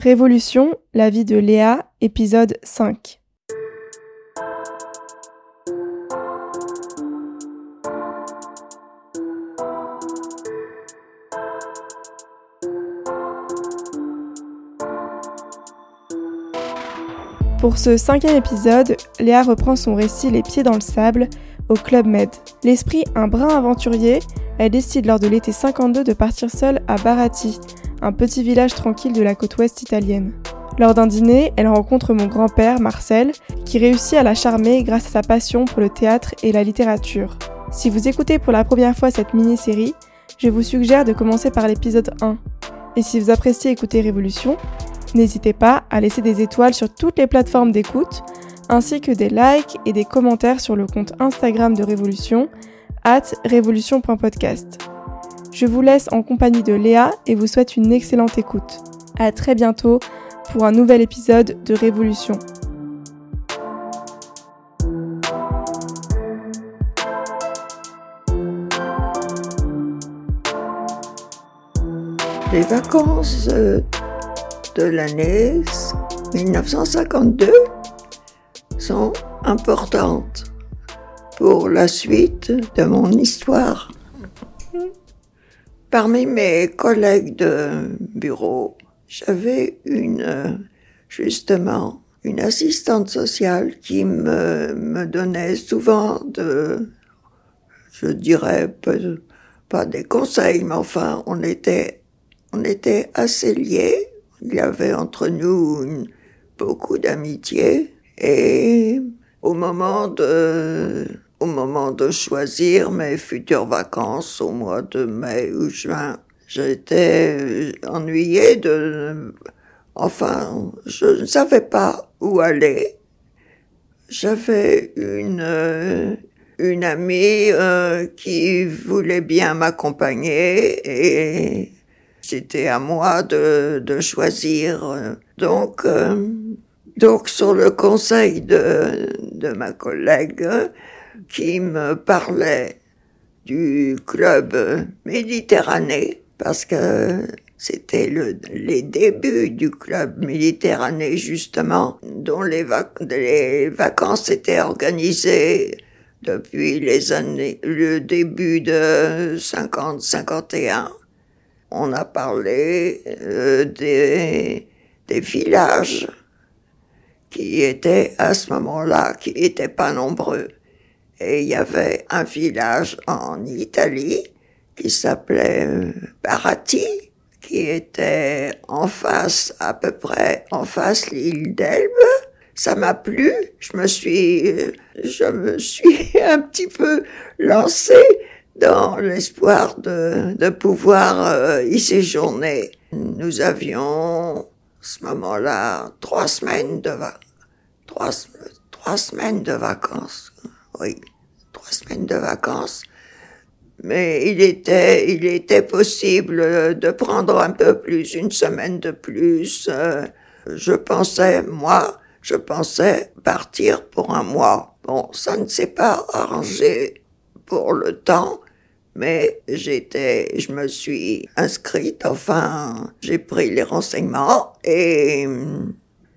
Révolution, la vie de Léa, épisode 5. Pour ce cinquième épisode, Léa reprend son récit Les pieds dans le sable au Club Med. L'esprit un brin aventurier, elle décide lors de l'été 52 de partir seule à Barati, un petit village tranquille de la côte ouest italienne. Lors d'un dîner, elle rencontre mon grand-père, Marcel, qui réussit à la charmer grâce à sa passion pour le théâtre et la littérature. Si vous écoutez pour la première fois cette mini-série, je vous suggère de commencer par l'épisode 1. Et si vous appréciez écouter Révolution, n'hésitez pas à laisser des étoiles sur toutes les plateformes d'écoute, ainsi que des likes et des commentaires sur le compte Instagram de Révolution, at révolution.podcast. Je vous laisse en compagnie de Léa et vous souhaite une excellente écoute. À très bientôt pour un nouvel épisode de Révolution. Les vacances euh, de l'année 1952 sont importantes pour la suite de mon histoire. Parmi mes collègues de bureau, j'avais une, justement, une assistante sociale qui me, donnait souvent de, je dirais, pas des conseils, mais enfin, on était, on était assez liés. Il y avait entre nous beaucoup d'amitié et au moment de, au moment de choisir mes futures vacances au mois de mai ou juin, j'étais ennuyée de... Enfin, je ne savais pas où aller. J'avais une, une amie euh, qui voulait bien m'accompagner et c'était à moi de, de choisir. Donc, euh, donc sur le conseil de, de ma collègue, qui me parlait du club Méditerranée, parce que c'était le, les débuts du club Méditerranée, justement, dont les, les vacances étaient organisées depuis les années, le début de 50-51. On a parlé euh, des, des villages qui étaient à ce moment-là, qui n'étaient pas nombreux. Et il y avait un village en Italie qui s'appelait Barati, qui était en face, à peu près en face l'île d'Elbe. Ça m'a plu. Je me suis, je me suis un petit peu lancée dans l'espoir de, de pouvoir euh, y séjourner. Nous avions, à ce moment-là, trois semaines de trois, trois semaines de vacances oui, semaines de vacances. Mais il était, il était possible de prendre un peu plus, une semaine de plus. Euh, je pensais, moi, je pensais partir pour un mois. Bon, ça ne s'est pas arrangé pour le temps, mais j'étais, je me suis inscrite, enfin, j'ai pris les renseignements et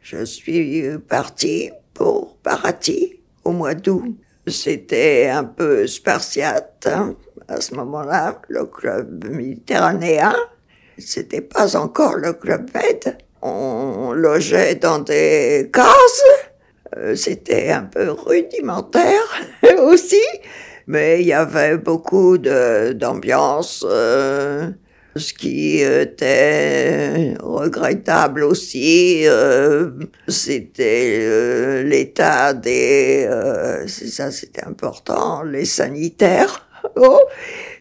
je suis partie pour Parati au mois d'août. C'était un peu spartiate hein, à ce moment-là, le club méditerranéen. C'était pas encore le club Med. On logeait dans des cases. Euh, c'était un peu rudimentaire aussi, mais il y avait beaucoup d'ambiance. Euh, ce qui était regrettable aussi, euh, c'était euh, l'état des, euh, ça c'était important, les sanitaires. Oh,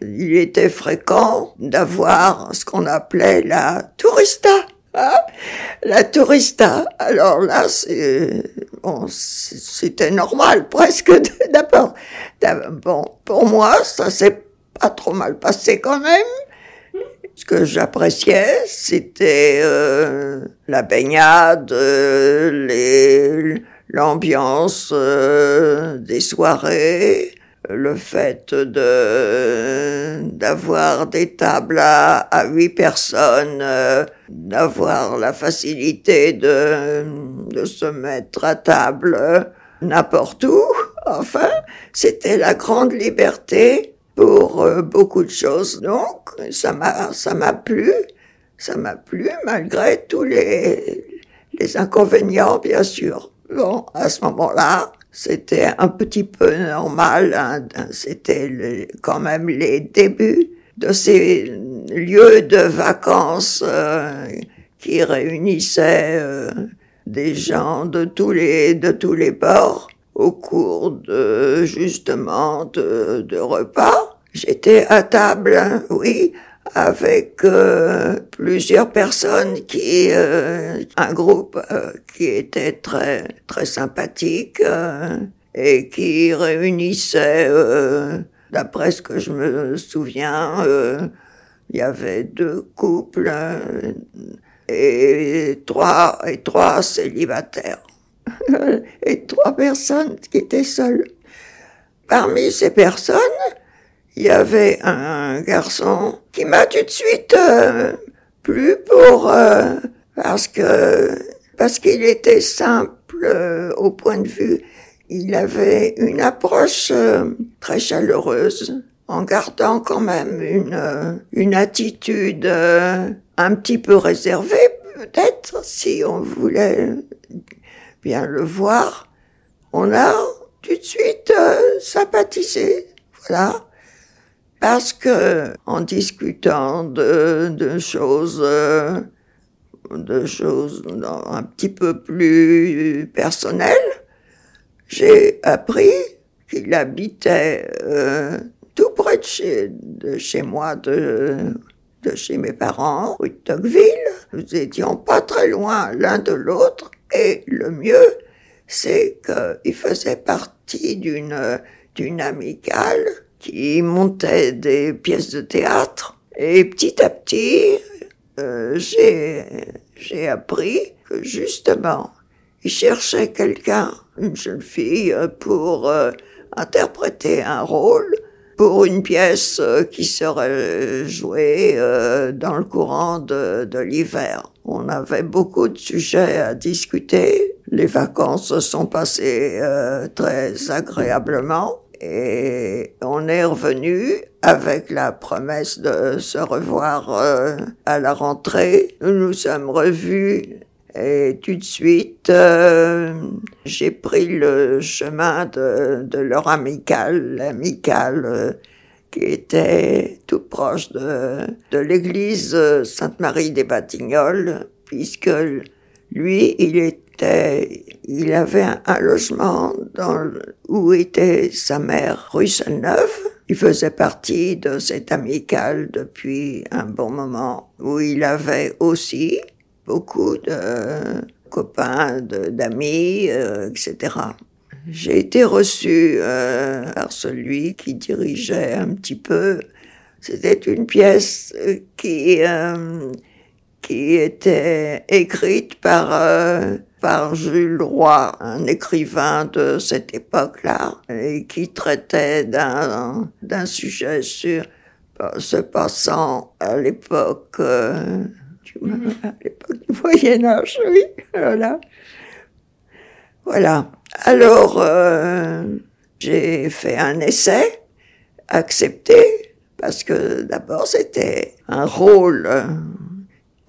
il était fréquent d'avoir ce qu'on appelait la tourista. Hein la tourista. Alors là, c'est bon, c'était normal presque d'abord. Bon, pour moi, ça s'est pas trop mal passé quand même. Ce que j'appréciais, c'était euh, la baignade, euh, l'ambiance euh, des soirées, le fait de d'avoir des tables à, huit personnes, euh, d'avoir la facilité de, de se mettre à table n'importe où. Enfin, c'était la grande liberté pour euh, beaucoup de choses. Donc, ça m'a ça m'a plu, ça m'a plu malgré tous les les inconvénients, bien sûr. Bon, à ce moment-là, c'était un petit peu normal. Hein, c'était quand même les débuts de ces lieux de vacances euh, qui réunissaient euh, des gens de tous les de tous les bords au cours de justement de, de repas. J'étais à table, hein, oui, avec euh, plusieurs personnes qui euh, un groupe euh, qui était très très sympathique et qui réunissait d'après ce que je me souviens il y avait deux couples et trois et trois célibataires et trois personnes qui étaient seules. Parmi ces personnes il y avait un garçon qui m'a tout de suite euh, plu pour euh, parce que parce qu'il était simple euh, au point de vue il avait une approche très chaleureuse en gardant quand même une une attitude un petit peu réservée peut-être si on voulait bien le voir. On a tout de suite sympathisé voilà parce que en discutant de, choses euh, de choses un petit peu plus personnelles, j'ai appris qu'il habitait euh, tout près de chez, moi, de, de chez mes parents, rue de Tocqueville. Nous étions pas très loin l'un de l'autre, et le mieux, c'est qu'il faisait partie d'une d'une amicale qui montait des pièces de théâtre. Et petit à petit, euh, j'ai, j'ai appris que justement, il cherchait quelqu'un, une jeune fille, pour euh, interpréter un rôle pour une pièce euh, qui serait jouée dans le courant de, de l'hiver. On avait beaucoup de sujets à discuter. Les vacances se sont passées très agréablement. Et on est revenu avec la promesse de se revoir euh, à la rentrée. Nous nous sommes revus et tout de suite, euh, j'ai pris le chemin de, de leur amicale, l'amicale euh, qui était tout proche de, de l'église Sainte-Marie des Batignolles, puisque lui, il est il avait un, logement où était sa mère, rue Neuve. Il faisait partie de cette amicale depuis un bon moment, où il avait aussi beaucoup de copains, d'amis, euh, etc. J'ai été reçu euh, par celui qui dirigeait un petit peu. C'était une pièce qui euh, qui était écrite par par Jules Roy, un écrivain de cette époque-là, et qui traitait d'un, d'un sujet sur se passant à l'époque, euh, à l'époque du Moyen Âge, oui, voilà. Voilà. Alors, euh, j'ai fait un essai, accepté, parce que d'abord c'était un rôle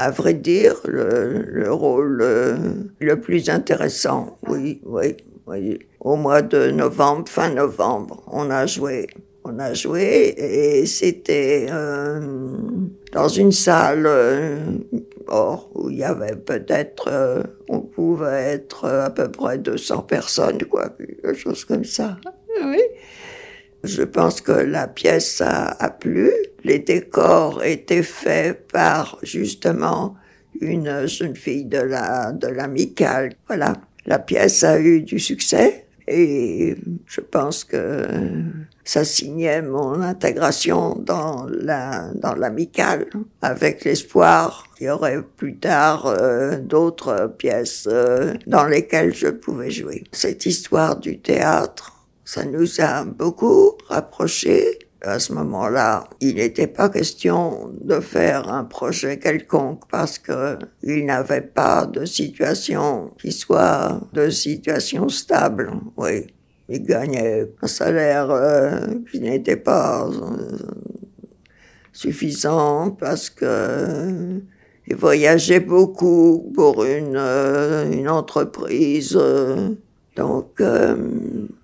à vrai dire, le, le rôle euh, le plus intéressant. Oui, oui, oui. Au mois de novembre, fin novembre, on a joué. On a joué et c'était euh, dans une salle euh, où il y avait peut-être, euh, on pouvait être à peu près 200 personnes, quoi, quelque chose comme ça. Oui. Je pense que la pièce a, a plu. Les décors étaient faits par justement une jeune fille de la de l'amicale. Voilà, la pièce a eu du succès et je pense que ça signait mon intégration dans la dans l'amicale avec l'espoir qu'il y aurait plus tard euh, d'autres pièces euh, dans lesquelles je pouvais jouer. Cette histoire du théâtre ça nous a beaucoup rapprochés. À ce moment-là, il n'était pas question de faire un projet quelconque parce que il n'avait pas de situation qui soit de situation stable. Oui, il gagnait un salaire euh, qui n'était pas euh, suffisant parce que il voyageait beaucoup pour une, euh, une entreprise. Donc,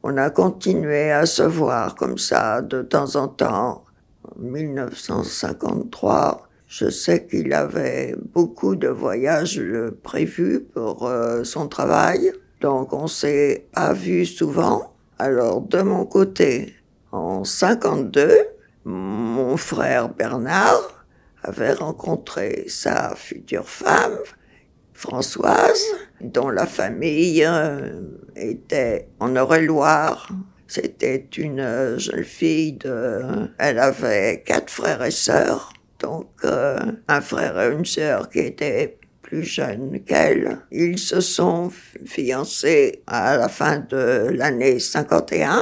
on a continué à se voir comme ça de temps en temps. En 1953, je sais qu'il avait beaucoup de voyages prévus pour son travail. Donc on s'est pas vu souvent. Alors de mon côté, en 52, mon frère Bernard avait rencontré sa future femme, Françoise, dont la famille euh, était en Eure-et-Loire. C'était une jeune fille de... Elle avait quatre frères et sœurs, donc euh, un frère et une sœur qui étaient plus jeune qu'elle. Ils se sont fiancés à la fin de l'année 51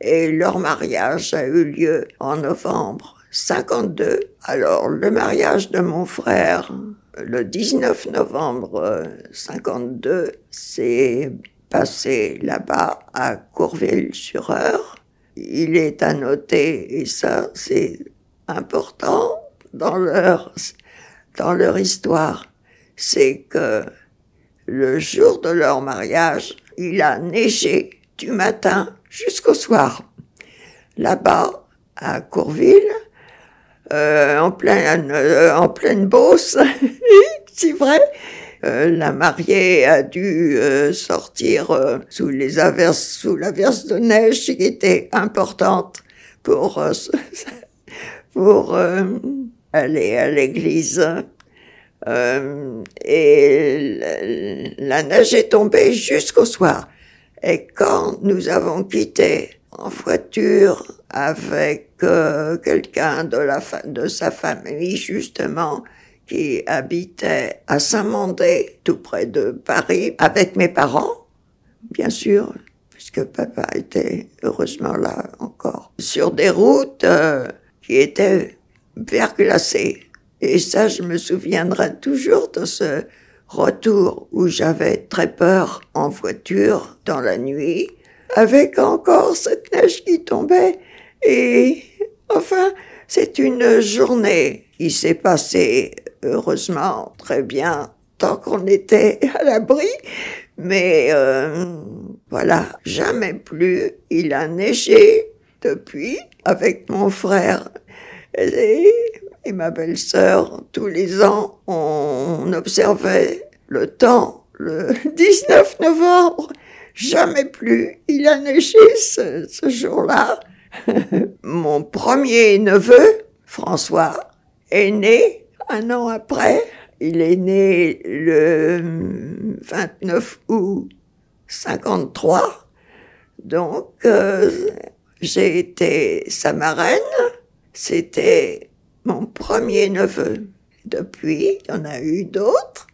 et leur mariage a eu lieu en novembre 52. Alors le mariage de mon frère, le 19 novembre 52, s'est passé là-bas à Courville-sur-Eure. Il est à noter, et ça c'est important dans leur, dans leur histoire, c'est que le jour de leur mariage, il a neigé du matin jusqu'au soir. Là-bas, à Courville, euh, en, euh, en pleine Beauce, c'est vrai, euh, la mariée a dû sortir sous les averses, sous l'averse de neige qui était importante pour, pour aller à l'église. Euh, et la, neige est tombée jusqu'au soir. Et quand nous avons quitté en voiture avec euh, quelqu'un de sa famille justement qui habitait à Saint-Mandé, tout près de Paris, avec mes parents, bien sûr, puisque papa était heureusement là encore, sur des routes euh, qui étaient verglacées. Et ça, je me souviendrai toujours de ce retour où j'avais très peur en voiture dans la nuit, avec encore cette neige qui tombait. Et enfin, c'est une journée qui s'est passée heureusement très bien tant qu'on était à l'abri. Mais euh, voilà, jamais plus il a neigé depuis avec mon frère. Et ma belle-sœur, tous les ans, on observait le temps, le 19 novembre, jamais plus. Il a neigé ce jour-là. Mon premier neveu, François, est né un an après. Il est né le 29 août 53. Donc, euh, j'ai été sa marraine. C'était mon premier neveu. Depuis, il y en a eu d'autres.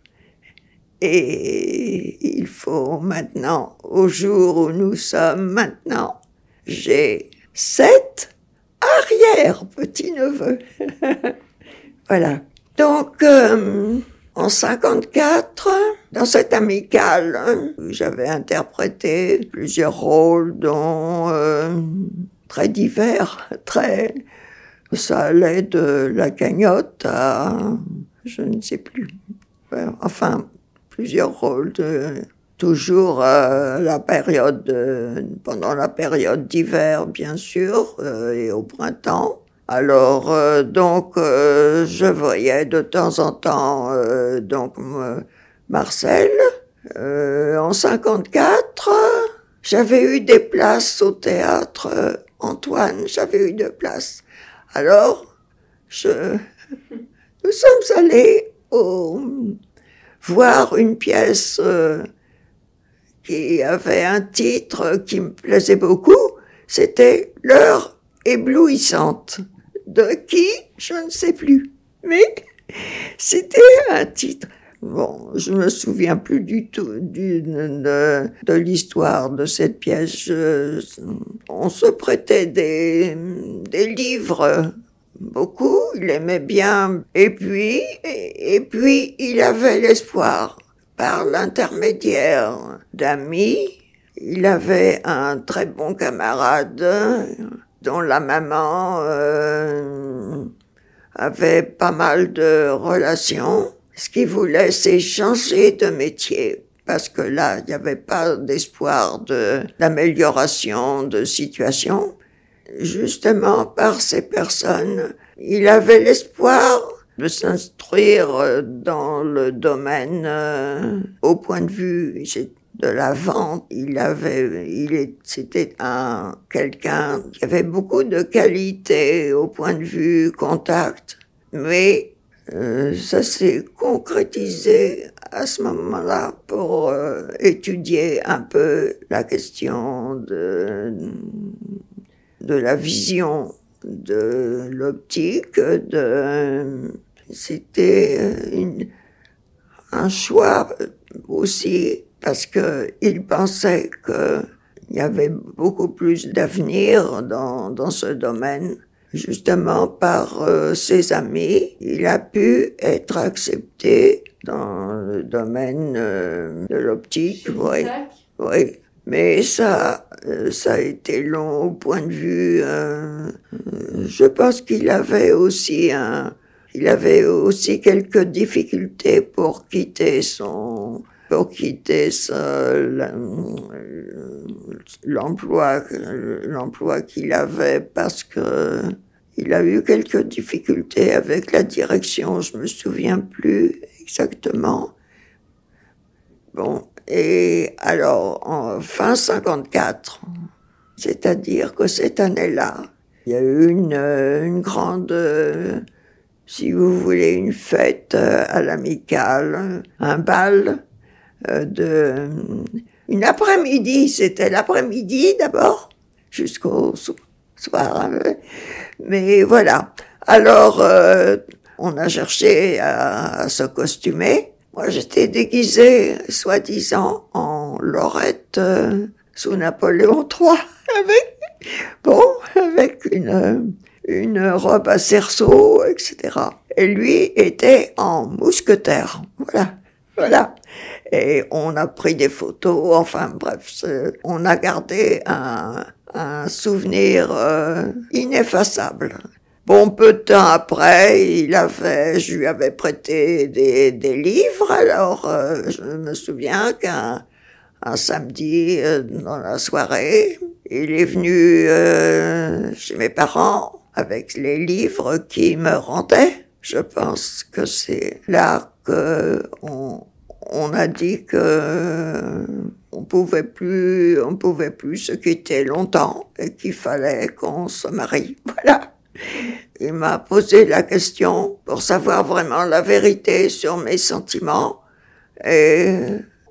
Et il faut maintenant, au jour où nous sommes maintenant, j'ai sept arrière-petits-neveux. voilà. Donc, euh, en 54, dans cette amicale, j'avais interprété plusieurs rôles, dont euh, très divers, très ça allait de la cagnotte à, je ne sais plus, enfin, plusieurs rôles de, toujours euh, la période, pendant la période d'hiver, bien sûr, euh, et au printemps. Alors, euh, donc, je voyais de temps en temps, donc, Marcel. en 54, j'avais eu des places au théâtre Antoine, j'avais eu des places. Alors, je, nous sommes allés au, voir une pièce euh, qui avait un titre qui me plaisait beaucoup. C'était L'heure éblouissante. De qui? Je ne sais plus. Mais c'était un titre Bon, je me souviens plus du tout de, l'histoire de cette pièce. on se prêtait des, des livres beaucoup, il aimait bien. Et puis, et, puis, il avait l'espoir, par l'intermédiaire d'amis, il avait un très bon camarade dont la maman euh, avait pas mal de relations. Ce qu'il voulait, c'est changer de métier parce que là, il n'y avait pas d'espoir de d'amélioration de situation justement par ces personnes. Il avait l'espoir de s'instruire dans le domaine euh, au point de vue de la vente. Il avait, il c'était un quelqu'un qui avait beaucoup de qualités au point de vue contact, mais euh, ça s'est concrétisé à ce moment-là pour euh, étudier un peu la question de de la vision de l'optique, de, c'était un choix aussi parce que il pensait qu'il y avait beaucoup plus d'avenir dans, dans ce domaine. Justement, par euh, ses amis, il a pu être accepté dans le domaine euh, de l'optique. Oui, oui. Mais ça, euh, ça a été long au point de vue. Euh, je pense qu'il avait aussi un, il avait aussi quelques difficultés pour quitter son, pour quitter l'emploi, l'emploi qu'il avait parce que il a eu quelques difficultés avec la direction. Je me souviens plus exactement. Bon, et alors, en fin 54, c'est-à-dire que cette année-là, il y a eu une, une grande, si vous voulez, une fête à l'amicale, un bal euh, de, une après-midi, c'était l'après-midi d'abord, jusqu'au soir. Mais voilà. Alors, euh, on a cherché à se costumer. Moi, j'étais déguisée, soi-disant, en Lorette euh, sous Napoléon III, avec, bon, avec une, une robe à cerceau, etc. Et lui était en mousquetaire. Voilà, voilà. Et on a pris des photos, enfin bref, on a gardé un, souvenir euh, ineffaçable. Bon, peu de temps après, il avait, je lui avais prêté des, des livres. Alors, euh, je me souviens qu'un un samedi euh, dans la soirée, il est venu chez mes parents avec les livres qui me rendaient. Je pense que c'est là que on, a dit que on pouvait plus, on pouvait plus se quitter longtemps et qu'il fallait qu'on se marie. Voilà. Il m'a posé la question pour savoir vraiment la vérité sur mes sentiments et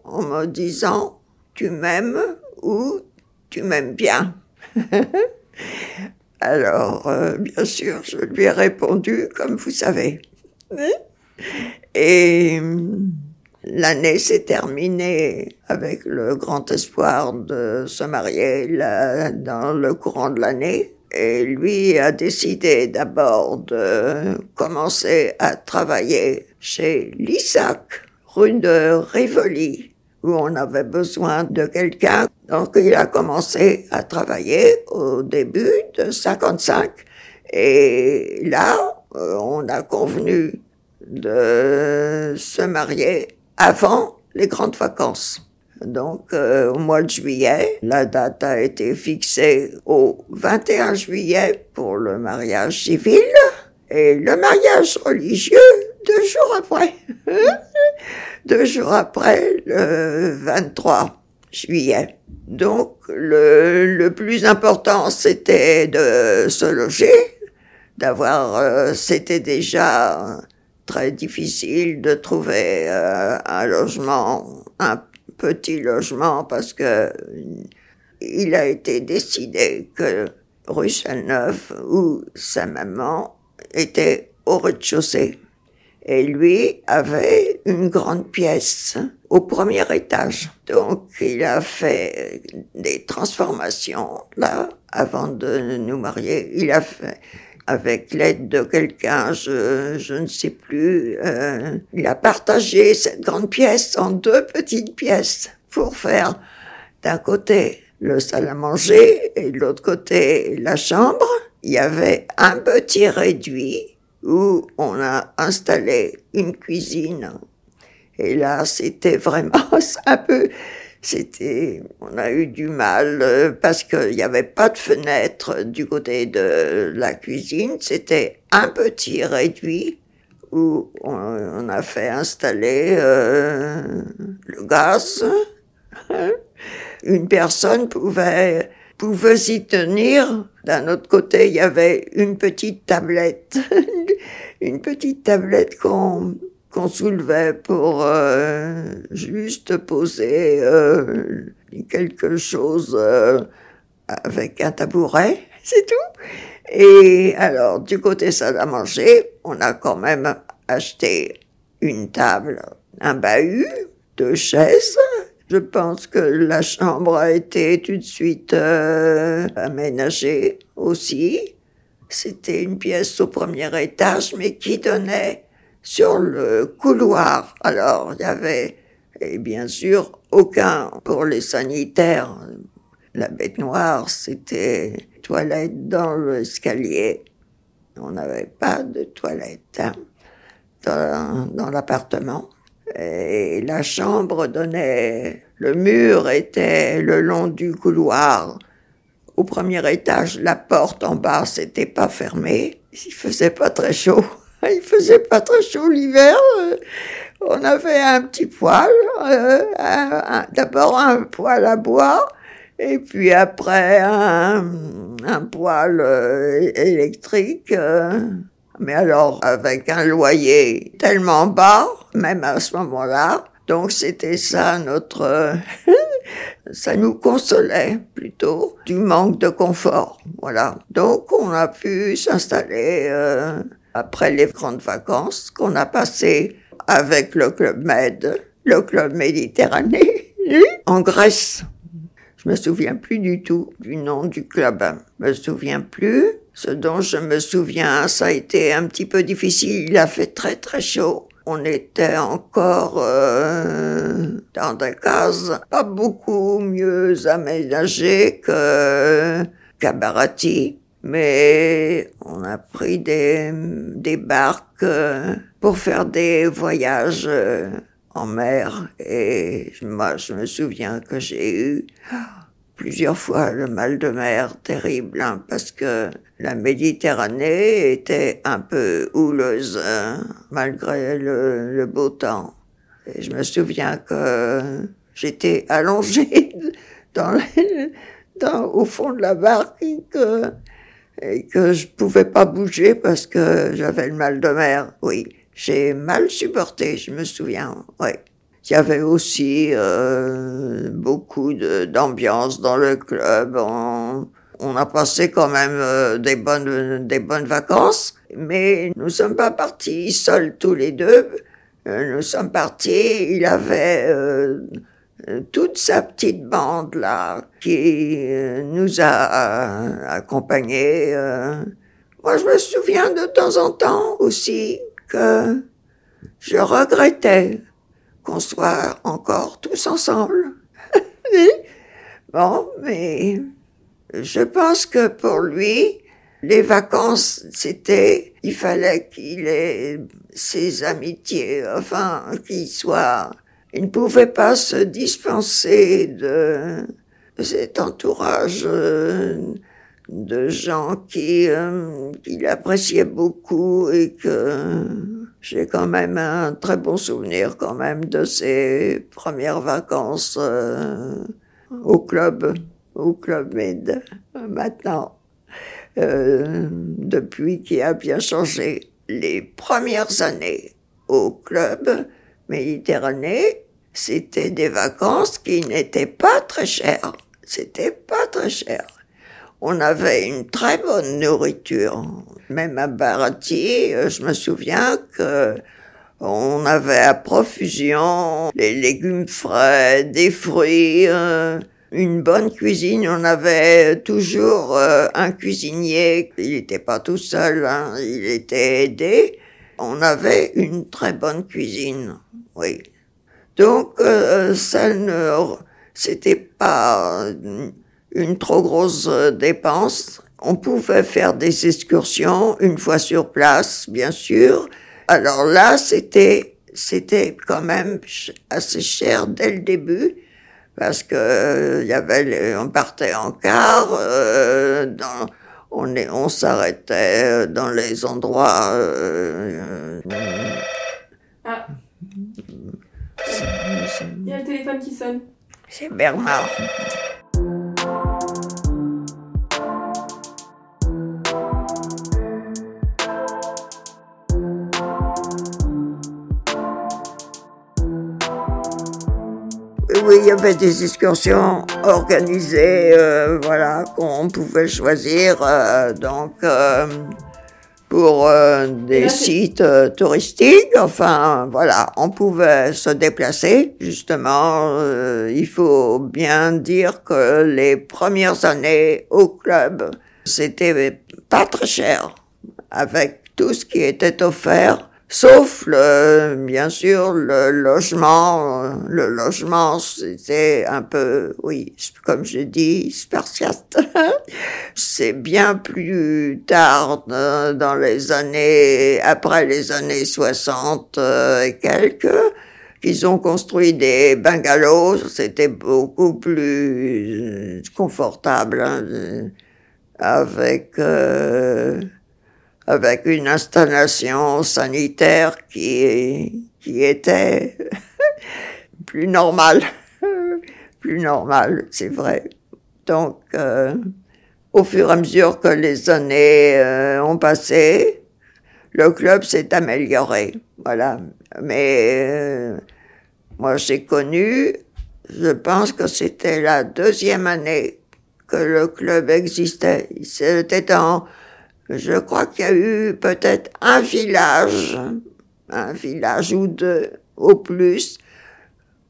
en me disant tu m'aimes ou tu m'aimes bien? Alors, euh, bien sûr, je lui ai répondu comme vous savez. Et l'année s'est terminée avec le grand espoir de se marier dans le courant de l'année. Et lui a décidé d'abord de commencer à travailler chez Lissac, rue de Rivoli, où on avait besoin de quelqu'un. Donc il a commencé à travailler au début de 55. Et là, euh, on a convenu de se marier avant les grandes vacances. Donc, euh, au mois de juillet, la date a été fixée au 21 juillet pour le mariage civil et le mariage religieux deux jours après. deux jours après, le 23 juillet. Donc, le, le plus important, c'était de se loger, d'avoir, euh, c'était déjà très difficile de trouver euh, un logement, un petit logement parce que il a été décidé que rue Neuf, où sa maman était au rez-de-chaussée. Et lui avait avait une grande pièce au premier étage. Donc il a fait des transformations là avant de nous marier. Il a fait avec l'aide de quelqu'un, je, ne sais plus, euh, il a partagé cette grande pièce en deux petites pièces pour faire d'un côté le salle à manger et de l'autre côté la chambre. Il y avait un petit réduit où on a installé une cuisine. Et là, c'était vraiment un peu, c'était, on a eu du mal euh, parce qu'il n'y avait pas de fenêtre du côté de la cuisine. C'était un petit réduit où on, a fait installer euh, le gaz. Une personne pouvait pouvait s'y tenir. D'un autre côté, il y avait une petite tablette, une petite tablette qu'on qu'on soulevait pour euh, juste poser euh, quelque chose euh, avec un tabouret, c'est tout. Et alors, du côté salle à manger, on a quand même acheté une table, un bahut, deux chaises, je pense que la chambre a été tout de suite aménagée aussi. C'était une pièce au premier étage, mais qui donnait sur le couloir. Alors, il y avait, et bien sûr, aucun pour les sanitaires. La bête noire, c'était toilette dans l'escalier. On n'avait pas de toilette hein, dans, l'appartement. Et la chambre donnait, le mur était le long du couloir. Au premier étage, la porte en bas, c'était pas fermée. Il faisait pas très chaud. Il faisait pas très chaud l'hiver. On avait un petit poêle, euh, d'abord un poêle à bois, et puis après un, un poêle euh, électrique. Euh, mais alors avec un loyer tellement bas, même à ce moment-là, donc c'était ça notre... ça nous consolait plutôt du manque de confort. Voilà. Donc on a pu s'installer euh, après les grandes vacances qu'on a passées avec le Club Med, le Club Méditerranée, en Grèce. Je me souviens plus du tout du nom du club. Je me souviens plus. Ce dont je me souviens, ça a été un petit peu difficile. Il a fait très très chaud. On était encore euh, dans des cases pas beaucoup mieux aménagées que qu'à Barati. Mais on a pris des, des barques euh, pour faire des voyages euh, en mer. Et moi, je me souviens que j'ai eu plusieurs fois le mal de mer terrible, hein, parce que la Méditerranée était un peu houleuse, hein, malgré le, beau temps. Et je me souviens que j'étais allongée dans, dans, au fond de la barque et que, et que je pouvais pas bouger parce que j'avais le mal de mer. Oui, j'ai mal supporté, je me souviens. Oui. Il y avait aussi euh, beaucoup d'ambiance dans le club. On, a passé quand même euh, des bonnes des bonnes vacances, mais nous sommes pas partis seuls tous les deux. Euh, nous sommes partis. Il avait euh, toute sa petite bande là qui nous a accompagnés. Moi, je me souviens de temps en temps aussi que je regrettais qu'on soit encore tous ensemble. bon, mais je pense que pour lui, les vacances, c'était, il fallait qu'il ait ses amitiés, enfin, qu'il soit, il ne pouvait pas se dispenser de cet entourage euh, de gens qui, euh, beaucoup et que j'ai quand même un très bon souvenir quand même de ces premières vacances euh, au club, au club Med. Maintenant, euh, depuis qu'il a bien changé, les premières années au club Méditerranée, c'était des vacances qui n'étaient pas très chères. C'était pas très cher. On avait une très bonne nourriture. Même à Barati, euh, je me souviens que On avait à profusion les légumes frais, des fruits, euh, une bonne cuisine. On avait toujours euh, un cuisinier. Il n'était pas tout seul, hein, il était aidé. On avait une très bonne cuisine, oui. Donc euh, ça ne, c'était pas une trop grosse dépense. On pouvait faire des excursions une fois sur place, bien sûr. Alors là, c'était c'était quand même assez cher dès le début parce que euh, y avait on partait en car euh, on est on s'arrêtait dans les endroits euh, ah. Il y a le téléphone qui sonne. C'est Bernard. oui, il y avait des excursions organisées, euh, voilà, qu'on pouvait choisir, euh, donc euh, pour des sites touristiques. Enfin, voilà, on pouvait se déplacer. Justement, il faut bien dire que les premières années au club, c'était pas très cher, avec tout ce qui était offert Sauf le, bien sûr, le logement. Le logement, c'était un peu, oui, comme je dis, spartiate. C'est bien plus tard, euh, dans les années, après les années 60 euh, et quelques, qu'ils ont construit des bungalows. C'était beaucoup plus confortable, hein, avec, euh, avec une installation sanitaire qui, était plus normale. plus normale, c'est vrai. Donc, euh, au fur et à mesure que les années euh, ont passé, le club s'est amélioré. Voilà. Mais euh, moi, j'ai connu, je pense que c'était la deuxième année que le club existait. C'était en je crois qu'il y a eu peut-être un village, un village ou deux au plus,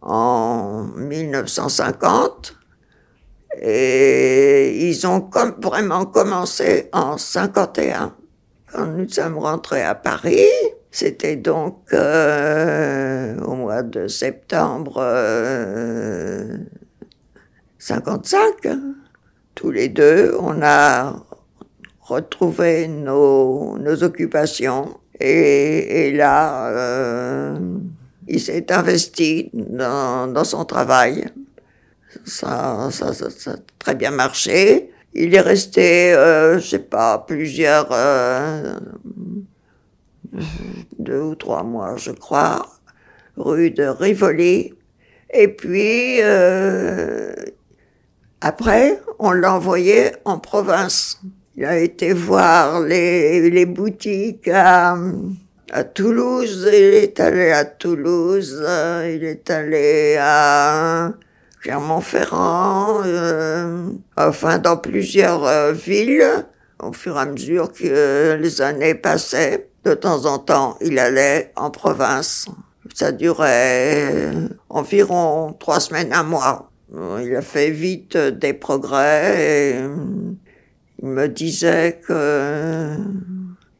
en 1950. Et ils ont vraiment commencé en 51. Quand nous sommes rentrés à Paris, c'était donc euh, au mois de septembre 55. Euh, Tous les deux, on a retrouver nos, nos occupations. Et, là, euh, il s'est investi dans, son travail. Ça, ça, a très bien marché. Il est resté, euh, je sais pas, plusieurs, euh, deux ou trois mois, je crois, rue de Rivoli. Et puis, euh, après, on l'a envoyé en province. Il a été voir les, les boutiques à, à Toulouse, il est allé à Toulouse, il est allé à Clermont-Ferrand, euh, enfin dans plusieurs euh, villes. Au fur et à mesure que les années passaient, de temps en temps, il allait en province. Ça durait environ trois semaines, un mois. Il a fait vite des progrès. Il me disait que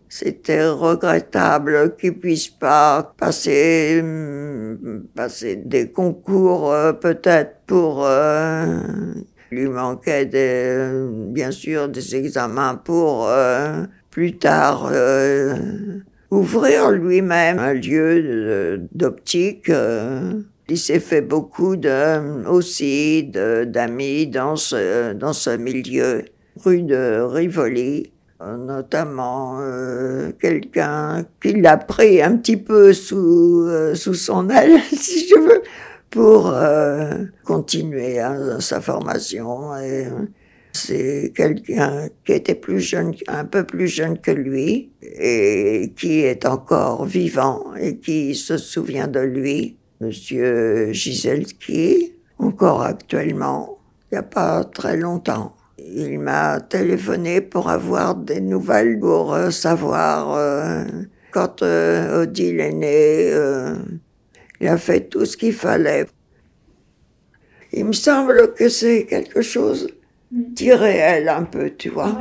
c'était regrettable qu'il puisse pas passer, passer des concours euh, peut-être pour euh, lui manquait des, bien sûr des examens pour euh, plus tard ouvrir lui-même un lieu d'optique. Il s'est fait beaucoup de, aussi d'amis dans ce, dans ce milieu rue de Rivoli, notamment euh, quelqu'un qui l'a pris un petit peu sous, euh, sous son aile, si je veux, pour euh, continuer hein, sa formation. C'est quelqu'un qui était plus jeune, un peu plus jeune que lui, et qui est encore vivant et qui se souvient de lui, Monsieur Giselski, encore actuellement, il n'y a pas très longtemps il m'a téléphoné pour avoir des nouvelles, pour euh, savoir euh, Quand euh, Odile est né, euh, il a fait tout ce qu'il fallait. Il me semble que c'est quelque chose d'irréel un peu, tu vois.